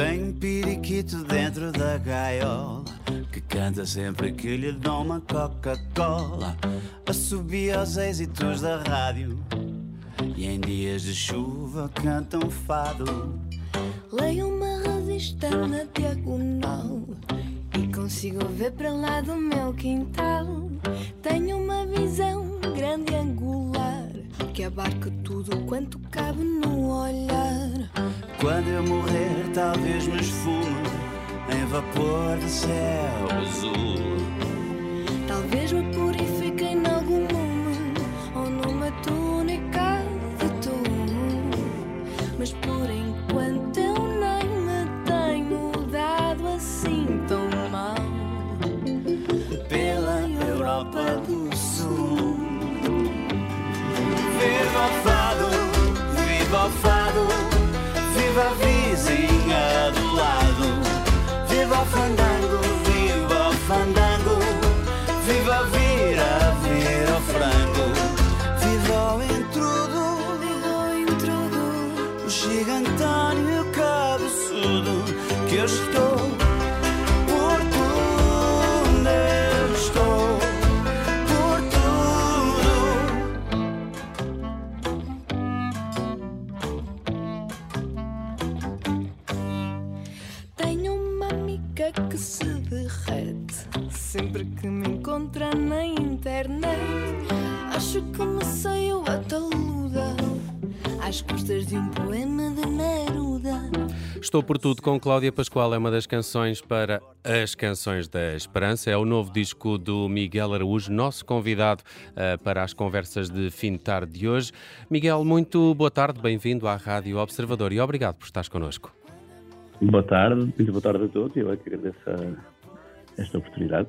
Tenho um periquito dentro da gaiola que canta sempre que lhe dou uma Coca-Cola. Assobia aos êxitos da rádio e em dias de chuva canta um fado. Leio uma revista na diagonal e consigo ver para lá do meu quintal. Tenho uma visão grande angular que abarca tudo quanto cabe no olhar. Quando eu morrer, talvez me esfume em vapor de céu azul. Talvez me purifique em algum lume ou numa túnica de tu. Mas por enquanto eu nem me tenho dado assim tão mal. pela Europa do Sul. Viva o fado, viva o fado, viva a vizinha do lado. Viva o fandango, viva o fandango, viva vira, vira o frango. Viva o intrudo, Viva o intrudo, o gigantão e o cabeçudo, que eu estou encontra na internet. Acho que me saiu a taluda às custas de um poema de Neruda. Estou por tudo com Cláudia Pascoal, é uma das canções para as canções da Esperança. É o novo disco do Miguel Araújo, nosso convidado eh, para as conversas de fim de tarde de hoje. Miguel, muito boa tarde, bem-vindo à Rádio Observador e obrigado por estares connosco. Boa tarde, muito boa tarde a todos. Eu é que agradeço a- esta oportunidade.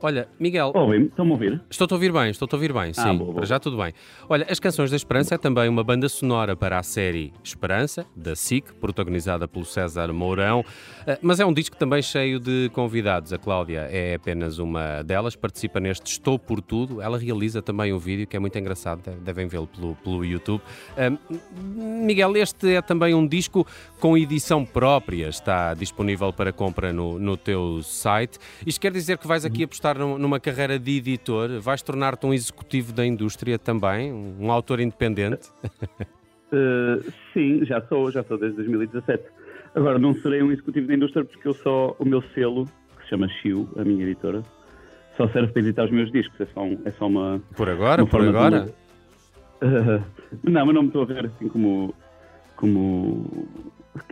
Olha, Miguel? Estão-me a ouvir? Estou-te a ouvir bem, estou-te a ouvir bem, sim, Ah, boa, boa. para já tudo bem. Olha, As Canções da Esperança é também uma banda sonora para a série Esperança, da SIC, protagonizada pelo César Mourão, Eh, mas é um disco também cheio de convidados. A Cláudia é apenas uma delas, participa neste Estou por Tudo, ela realiza também um vídeo que é muito engraçado, de- devem vê-lo pelo, pelo YouTube. Eh, Miguel, este é também um disco com edição própria, está disponível para compra no, no teu site. Isto quer dizer que vais aqui apostar num- numa carreira de editor, vais tornar-te um executivo da indústria também, um autor independente? Uh, sim, já sou, já sou desde 2017. Agora, não serei um executivo da indústria porque eu só, o meu selo, que se chama Chiu, a minha editora, só serve para editar os meus discos. É só, um- é só uma. Por agora, uma por agora? Uh, não, mas não me estou a ver assim como. como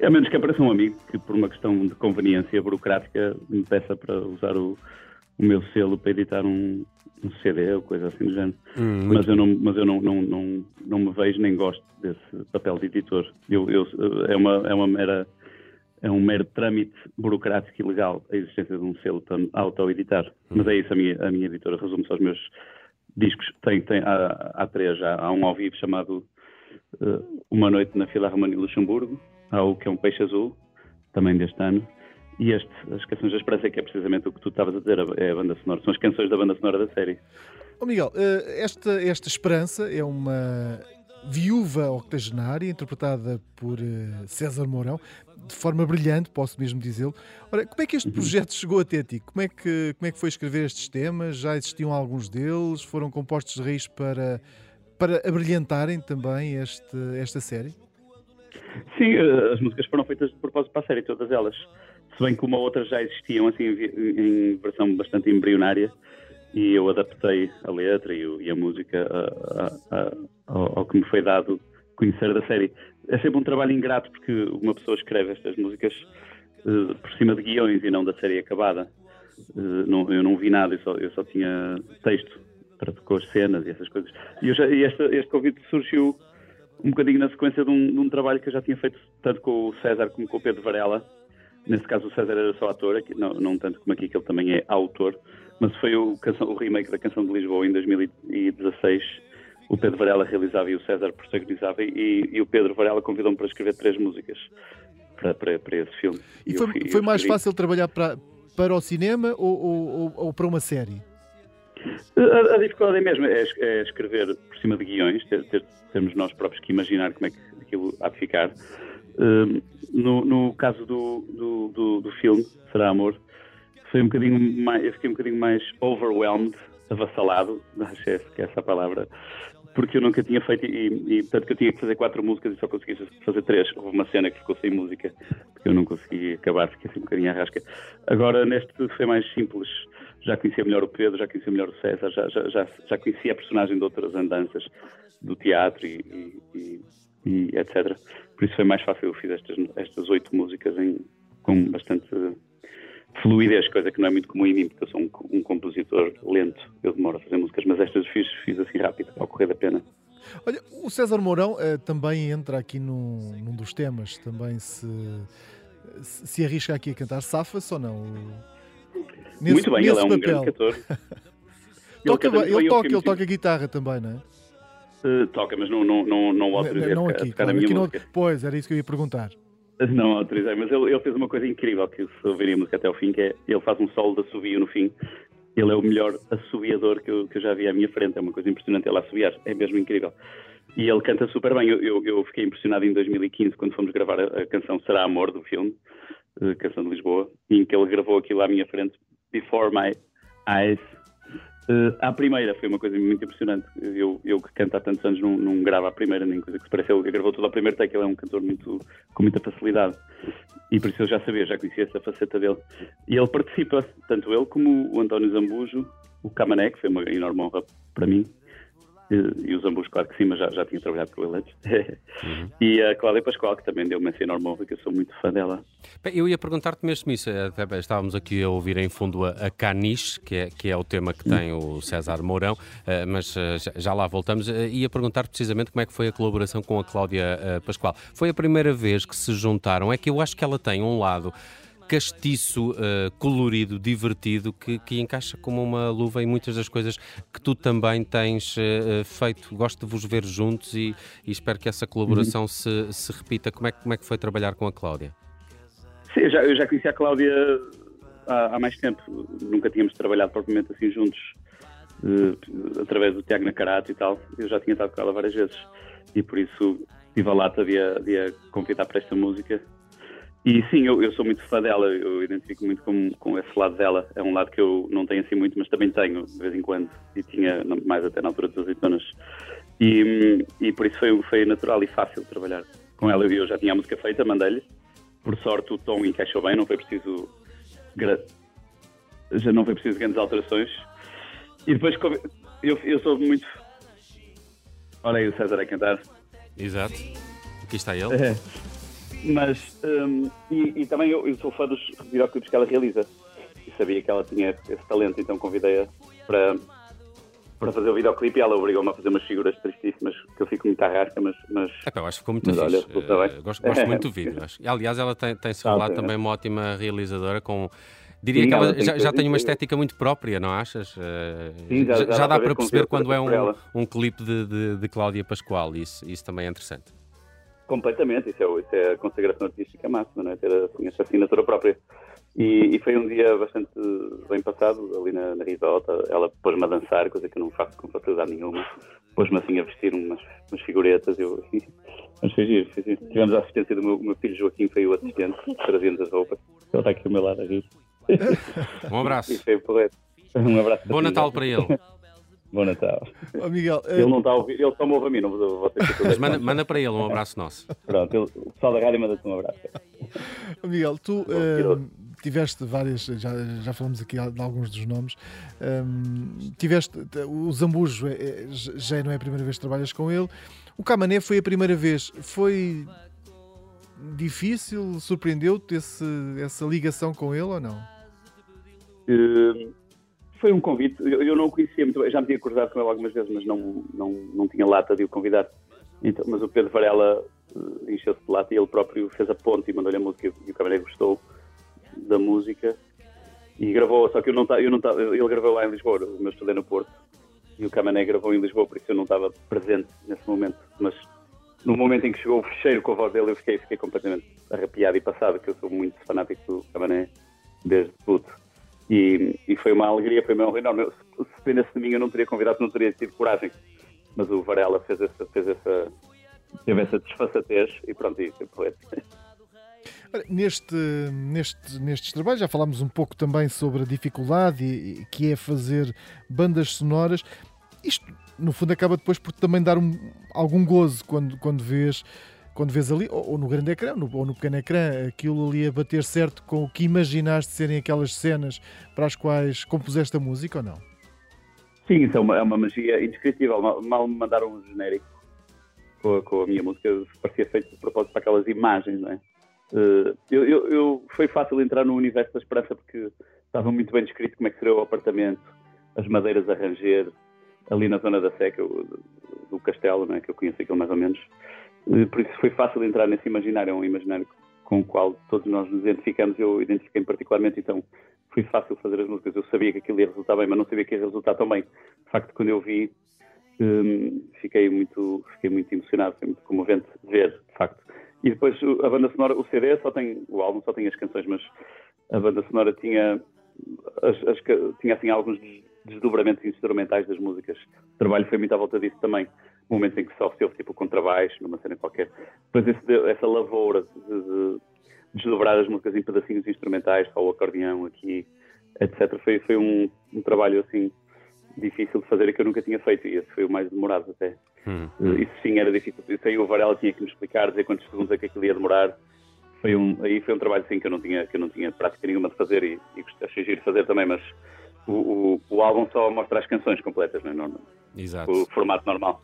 a menos que apareça um amigo que, por uma questão de conveniência burocrática, me peça para usar o, o meu selo para editar um, um CD ou coisa assim do género. Hum, mas eu, não, mas eu não, não, não, não me vejo nem gosto desse papel de editor. Eu, eu, é, uma, é uma mera. É um mero trâmite burocrático e legal a existência de um selo para auto-editar. Mas é isso, a minha, a minha editora resume-se aos meus discos. Tem, tem, há, há três, já. há um ao vivo chamado eh, Uma Noite na Filarmonia de Luxemburgo, há o que é um Peixe Azul, também deste ano, e este, as canções da Esperança, que é precisamente o que tu estavas a dizer, é a banda sonora, são as canções da banda sonora da série. Ó Miguel, eh, esta, esta Esperança é uma viúva octogenária interpretada por eh, César Mourão, de forma brilhante, posso mesmo dizê-lo. Ora, como é que este projeto chegou até ti? Como é, que, como é que foi escrever estes temas? Já existiam alguns deles? Foram compostos de raiz para, para abrilhantarem também este, esta série? Sim, eh, as músicas foram feitas de propósito para a série, todas elas. Se bem que uma ou outra já existiam assim em, versão bastante embrionária e eu adaptei a letra e, a música a- a- a- ao, que me foi dado conhecer da série. É sempre um trabalho ingrato porque uma pessoa escreve estas músicas eh, por cima de guiões e não da série acabada. Eh, não- eu não vi nada, eu só, eu só tinha texto para com as cenas e essas coisas. E, já- e esta- este convite surgiu um bocadinho na sequência de um, de um trabalho que eu já tinha feito tanto com o César como com o Pedro Varela. Nesse caso o César era só ator, aqui, não, não tanto como aqui que ele também é autor, mas foi o, canção, o remake da Canção de Lisboa em 2016. O Pedro Varela realizava e o César protagonizava e, e o Pedro Varela convidou-me para escrever três músicas para, para, para esse filme. E eu foi, foi eu mais fácil trabalhar para, para o cinema ou, ou- ou- para uma série? A, a dificuldade é mesmo é, é escrever por cima de guiões, ter, ter- termos nós próprios que imaginar como é que aquilo há de ficar. Hum, no, no caso do, do, do, do filme, Será Amor, foi um bocadinho mais, eu fiquei um bocadinho mais overwhelmed, avassalado, acho que é essa a palavra, porque eu nunca tinha feito, e, e tanto que eu tinha que fazer quatro músicas e só consegui fazer três. Houve uma cena que ficou sem música, porque eu não consegui acabar, fiquei assim um bocadinho à rasca. Agora, neste foi mais simples, já conhecia melhor o Pedro, já conhecia melhor o César, já, já, já, já conhecia a personagem de outras andanças do teatro e, e, e, etc. Por isso foi mais fácil, eu fiz estas, estas oito músicas em, com bastante fluidez, coisa que não é muito comum em mim, porque eu sou um, um compositor lento, eu demoro a fazer músicas, mas estas fiz, fiz assim rápido, ao correr da pena. Olha, o César Mourão uh, também entra aqui num, num, dos temas, também se, se arrisca aqui a cantar Safa-se ou não? Nesse, muito bem, ele é um papel. grande cantor. toca, ele, ele, toca, ele toca guitarra também, não é? Uh, toca, mas não, não, não, não o autorizei não, não aqui, a claro, a minha música. Não, pois, era isso que eu ia perguntar. Não autorizei, mas ele, ele, fez uma coisa incrível que se ouvirem a música até ao fim, que é ele faz um solo de assovio no fim. Ele é o melhor assobiador que eu, que eu já vi à minha frente. É uma coisa impressionante ele assobiar. É mesmo incrível. E ele canta super bem. Eu, eu, eu fiquei impressionado em 2015 quando fomos gravar a, a, canção Será Amor do filme, eh, canção de Lisboa, em que ele gravou aquilo à minha frente, Before My Eyes, Uh, à primeira foi uma coisa muito impressionante. Eu, eu que canto há tantos anos não, não gravo à primeira, nem coisa que se parece. Ele gravou tudo à primeira take, ele é um cantor muito, com muita facilidade. E por isso eu já sabia, já conhecia essa faceta dele. E ele participa, tanto ele como o António Zambujo, o Camané, que foi uma enorme honra para mim, e os ambos, claro que sim, mas já, já tinha trabalhado com ele antes. Uhum. E a Cláudia Pascoal, que também deu-me essa enorme honra, que eu sou muito fã dela. Bem, eu ia perguntar-te mesmo isso, até estávamos aqui a ouvir em fundo a, a Caniche, que é, que é o tema que tem o César Mourão, eh, mas eh, já, já lá voltamos. Eh, ia perguntar precisamente como é que foi a colaboração com a Cláudia Pascoal. Foi a primeira vez que se juntaram, é que eu acho que ela tem um lado castiço, uh, colorido, divertido, que, que, encaixa como uma luva em muitas das coisas que tu também tens uh, feito. Gosto de vos ver juntos e, e espero que essa colaboração uhum. se, se, repita. Como é, como é que foi trabalhar com a Cláudia? Sim, eu já, eu já conheci a Cláudia há, há, mais tempo. Nunca tínhamos trabalhado propriamente assim juntos, uh, através do Tiago Nacarato e tal. Eu já tinha estado com ela várias vezes e por isso tive a lata de a, de a convidar para esta música e sim, eu, eu, sou muito fã dela, eu identifico muito com, com esse lado dela. É um lado que eu não tenho assim muito, mas também tenho, de vez em quando, e tinha mais até na altura das azeitonas. E, e por isso foi, foi natural e fácil trabalhar com ela. Eu já tinha a música feita, mandei-lhe. Por sorte o tom encaixou bem, não foi preciso. Já não foi preciso grandes alterações. E depois eu, eu sou muito. Olha aí o César a cantar. Exato. Aqui está ele. É. Mas, um, e, e, também eu, eu, sou fã dos videoclipes que ela realiza. E sabia que ela tinha esse talento, então convidei-a para, para fazer o videoclipe e ela obrigou-me a fazer umas figuras tristíssimas que eu fico muito à rasca, mas. mas é, pá, eu acho que ficou muito mas, fixe. Olha, uh, gosto, gosto muito do vídeo. Acho. Aliás, ela tem, tem-se revelado também uma ótima realizadora com. Diria Sim, que ela, ela já, já tem uma estética muito própria, não achas? Uh, Sim, já, já, já dá para perceber quando é um, um clipe de, de, de Cláudia Pascoal, isso, isso também é interessante. Completamente, isso é, isso é a consagração artística máxima, não é? ter assim, essa assinatura própria. E, e, foi um dia bastante bem passado, ali na, na risota. Ela pôs-me a dançar, coisa que eu não faço com facilidade nenhuma. Pôs-me assim a vestir umas, umas figuretas. Eu, mas foi giro, foi giro. Tivemos a assistência do meu, meu filho Joaquim, foi o assistente, trazendo as roupas. Ele está aqui ao meu lado a rir. Um abraço. E foi Um abraço. Bom Natal para ele. Bom Natal. Oh, Miguel, ele uh... não está a ouvir, ele só me ouve a mim, não vou ter que Mas manda, manda, para ele um abraço nosso. Pronto, ele, o pessoal da rádio manda-te um abraço. Oh, Miguel, tu uh, tiveste várias, já, já falamos aqui de alguns dos nomes, um, tiveste, o Zambujo é, é, já não é a primeira vez que trabalhas com ele, o Camané foi a primeira vez, foi difícil, surpreendeu-te essa ligação com ele ou não? Uh foi um convite. Eu, eu não o conhecia muito bem, já me tinha cruzado com ele algumas vezes, mas não, não, não tinha lata de o convidar. Então, mas o Pedro Varela uh, encheu-se de lata e ele próprio fez a ponte e mandou-lhe a música e o camarada gostou da música. E gravou, só que eu não eu não ele gravou lá em Lisboa, o meu estudei no Porto. E o Camané gravou em Lisboa, por isso eu não estava presente nesse momento, mas no momento em que chegou o fecheiro com a voz dele eu fiquei, fiquei completamente arrepiado e passado, que eu sou muito fanático do Camané desde puto e, e, foi uma alegria, foi uma honra enorme. Se, se dependesse de mim, eu não teria convidado, não teria tido coragem. Mas o Varela fez essa, fez essa, teve essa desfaçatez e pronto, e foi Neste, neste, nestes trabalhos já falámos um pouco também sobre a dificuldade que é fazer bandas sonoras. Isto, no fundo, acaba depois por também dar um- algum gozo quando, quando vês quando vês ali, ou, ou no grande ecrã, no- ou no pequeno ecrã, aquilo ali a bater certo com o que imaginaste serem aquelas cenas para as quais compuseste a música ou não? Sim, isso é uma, é uma magia indescritível. Mal, me mandaram um genérico com a, com a minha música, parecia feito de propósito para aquelas imagens, não é? Eh, eu, eu- eu- foi fácil entrar no universo da esperança porque estava muito bem descrito como é que seria o apartamento, as madeiras a ranger, ali na zona da seca, do castelo, não é? que eu conheço aquilo mais ou menos. Eh, por isso foi fácil entrar nesse imaginário, é um imaginário com o qual todos nós nos identificamos. Eu identifiquei-me particularmente, então foi fácil fazer as músicas. Eu sabia que aquilo ia resultar bem, mas não sabia que ia resultar tão bem. De facto, quando eu vi, hum, fiquei muito, fiquei muito emocionado, foi muito comovente ver, de facto. E depois a banda sonora, o CD só tem, o álbum só tem as canções, mas a banda sonora tinha, as, as tinha assim alguns des- desdobramentos instrumentais das músicas. O trabalho foi muito à volta disso também. O momento em que só se ouve tipo contrabaixo, numa cena qualquer. Depois esse essa lavoura de, de desdobrar as músicas em pedacinhos instrumentais, só o acordeão aqui, etc. Foi, foi um, um trabalho assim difícil de fazer e que eu nunca tinha feito e esse foi o mais demorado até. Hum. Eh, Isso sim era difícil. Isso aí o Varela tinha que me explicar, dizer quantos segundos é que aquilo ia demorar. Foi um, aí foi um trabalho sim que eu não tinha, que eu não tinha prática nenhuma de fazer e, e achei giro de fazer também, mas o, o, o álbum só mostra as canções completas, não é? Não- Exato. o formato normal.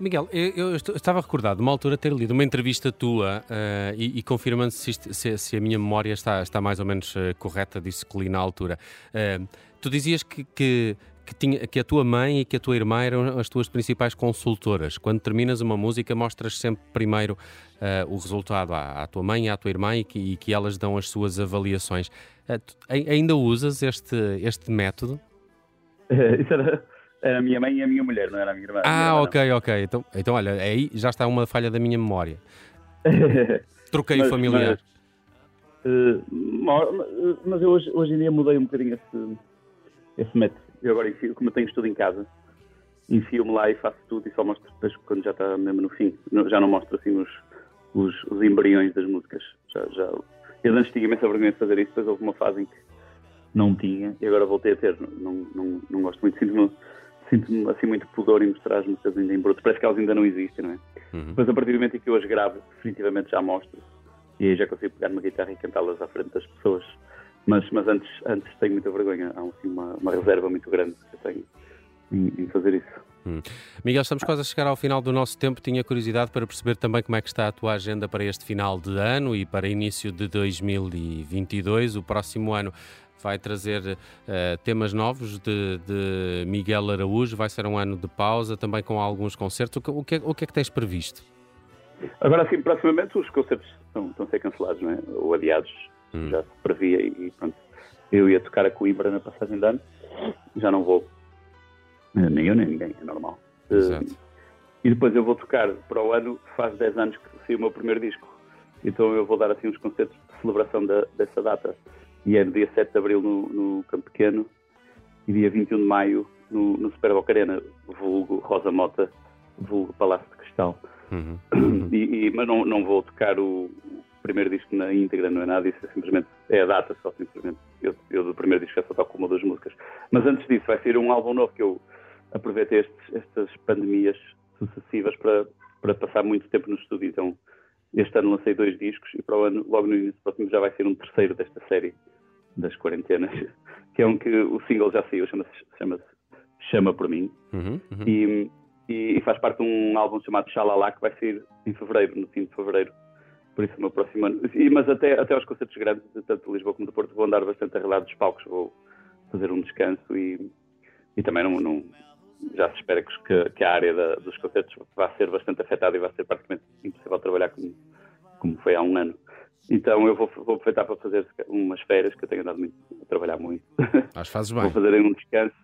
Miguel, eu, eu est- estava recordado de uma altura ter lido uma entrevista tua eh, e, e confirmando se, se- se a minha memória está, está mais ou menos eh, correta, disse que li na altura. Eh, tu dizias que, que, que tinha, que a tua mãe e que a tua irmã eram as tuas principais consultoras. Quando terminas uma música, mostras sempre primeiro o resultado à, à tua mãe e à tua irmã e que, e que elas dão as suas avaliações. Tu ai- ainda usas este, este método? Isso era, era a minha mãe e a minha mulher, não era a minha irmã. A minha Ah, irmã não. ok, ok. Então, então, olha, aí já está uma falha da minha memória. Troquei o Mas- familiar. mas, mo- mas eu hoje, hoje em dia mudei um bocadinho esse, esse método. Eu agora enfio, como eu tenho estudo em casa, enfio-me lá e faço tudo e só mostro depois quando já está mesmo no fim. Já não mostro assim os, os, os embriões das músicas. Já, já, eu antes tinha imensa vergonha de fazer isso, depois houve uma fase em que não tinha e agora voltei a ter. Não, não, não gosto muito, sinto-me sinto assim muito pudor em mostrar as músicas ainda em bruto. Parece que elas ainda não existem, não é? Uhum. Depois, a partir do momento em que eu as gravo, definitivamente já mostro. E aí já consigo pegar uma guitarra e cantá-las à frente das pessoas. Mas, mas antes, antes tenho muita vergonha. Há assim, uma, uma reserva muito grande que eu tenho em, em fazer isso. Miguel, estamos quase a chegar ao final do nosso tempo. Tinha curiosidade para perceber também como é que está a tua agenda para este final de ano e para início de 2022. O próximo ano vai trazer eh, temas novos de, de Miguel Araújo. Vai ser um ano de pausa, também com alguns concertos. O que, o que, é- o que é que tens previsto? Agora, assim, proximamente os concertos estão, estão a ser cancelados, não é? Ou adiados. Hum. Já se previa e, pronto. Eu ia tocar a Coimbra na passagem de ano. Já não vou. Eh, Nem eu, nem ninguém. É normal. Eh, Exato. E depois eu vou tocar para o ano, faz 10 anos que saiu o meu primeiro disco. Então eu vou dar assim uns concertos de celebração da- dessa data. E é no dia 7 de Abril no, no Campo Pequeno e dia 21 de Maio no, no Super Boca Arena, vulgo Rosa Mota, vulgo Palácio de Cristal. Uhum. E, e- mas não, não vou tocar o, primeiro disco na íntegra, não é nada disso, é simplesmente é a data só, simplesmente. Eu, eu do primeiro disco já só toco uma ou duas músicas. Mas antes disso vai ser um álbum novo que eu aproveitei estes- estas pandemias sucessivas para, para passar muito tempo no estúdio. Então, este ano lancei dois discos e para o ano, logo no início do próximo, já vai ser um terceiro desta série das quarentenas, que é um que o single já saiu, chama-se chama Chama por mim Uhum. Uhum. e, e- faz parte de um álbum chamado Xalala que vai sair em fevereiro, no fim de fevereiro. Por isso, o meu próximo ano. E, mas até, até aos concertos grandes, tanto de Lisboa como do Porto, vou andar bastante arrelado dos palcos, vou fazer um descanso e, e também não, não- já se espera que, que a área da- dos concertos vá ser bastante afetada e vai ser praticamente impossível trabalhar como, como foi há um ano. Então eu vou, vou aproveitar para fazer umas férias que eu tenho andado muito, a trabalhar muito. Que fazes Vou bem. fazer aí um descanso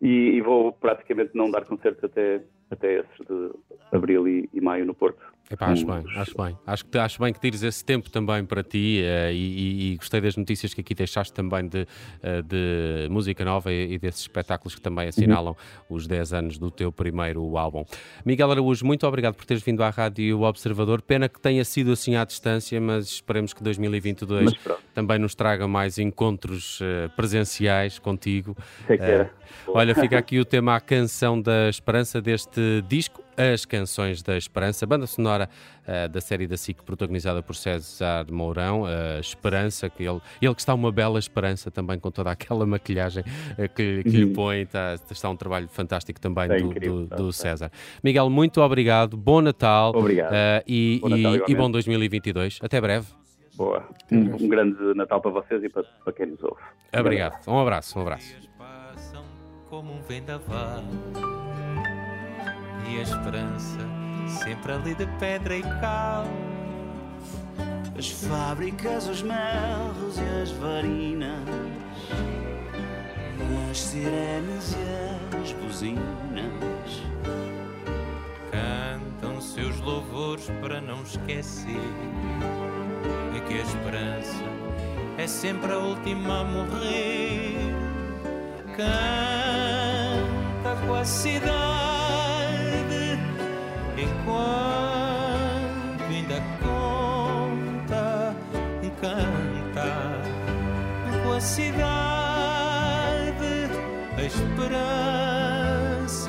e, e vou praticamente não dar concertos até, até esses de abril e, e maio no Porto. Epá, acho bem, acho bem. Acho que, acho bem que tires esse tempo também para ti uh, e, e, e, gostei das notícias que aqui deixaste também de, uh, de música nova e, e, desses espetáculos que também assinalam uhum. os 10 anos do teu primeiro álbum. Miguel Araújo, muito obrigado por teres vindo à Rádio Observador. Pena que tenha sido assim à distância, mas esperemos que 2022 também nos traga mais encontros uh, presenciais contigo. Sei que era. olha, fica aqui o tema A Canção da Esperança deste disco as Canções da Esperança, banda sonora uh, da série da SIC, protagonizada por César Mourão, a uh, Esperança, que ele, ele que está uma bela esperança também com toda aquela maquilhagem uh, que, que lhe uhum. põe, está, está um trabalho fantástico também é do, incrível, do, do César. Miguel, muito obrigado, bom Natal, obrigado. e, bom, Natal, e, e bom 2022. Até breve. Boa. Um, um, grande Natal para vocês e para, para quem nos ouve. Obrigado. Um abraço, um abraço. Como um vendaval e a esperança sempre ali de pedra e cal. As fábricas, os melros e as varinas, as sirenes e as buzinas cantam seus louvores para não esquecer é que a esperança é sempre a última a morrer. Canta com a cidade enquanto ainda conta cantar com a cidade a esperança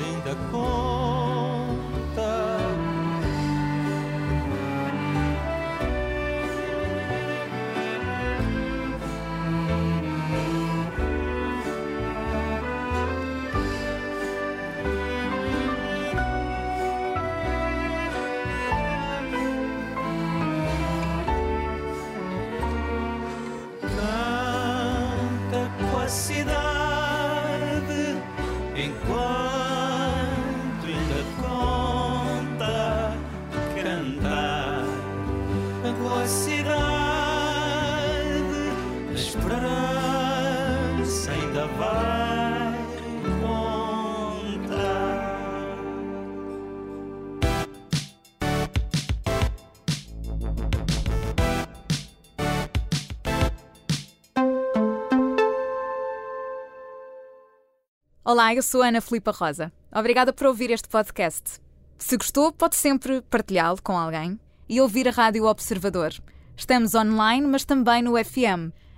ainda conta Olá, eu sou Ana Filipa Rosa. Obrigada por ouvir este podcast. Se gostou, pode sempre partilhá-lo com alguém e ouvir a Rádio Observador. Estamos online, mas também no FM.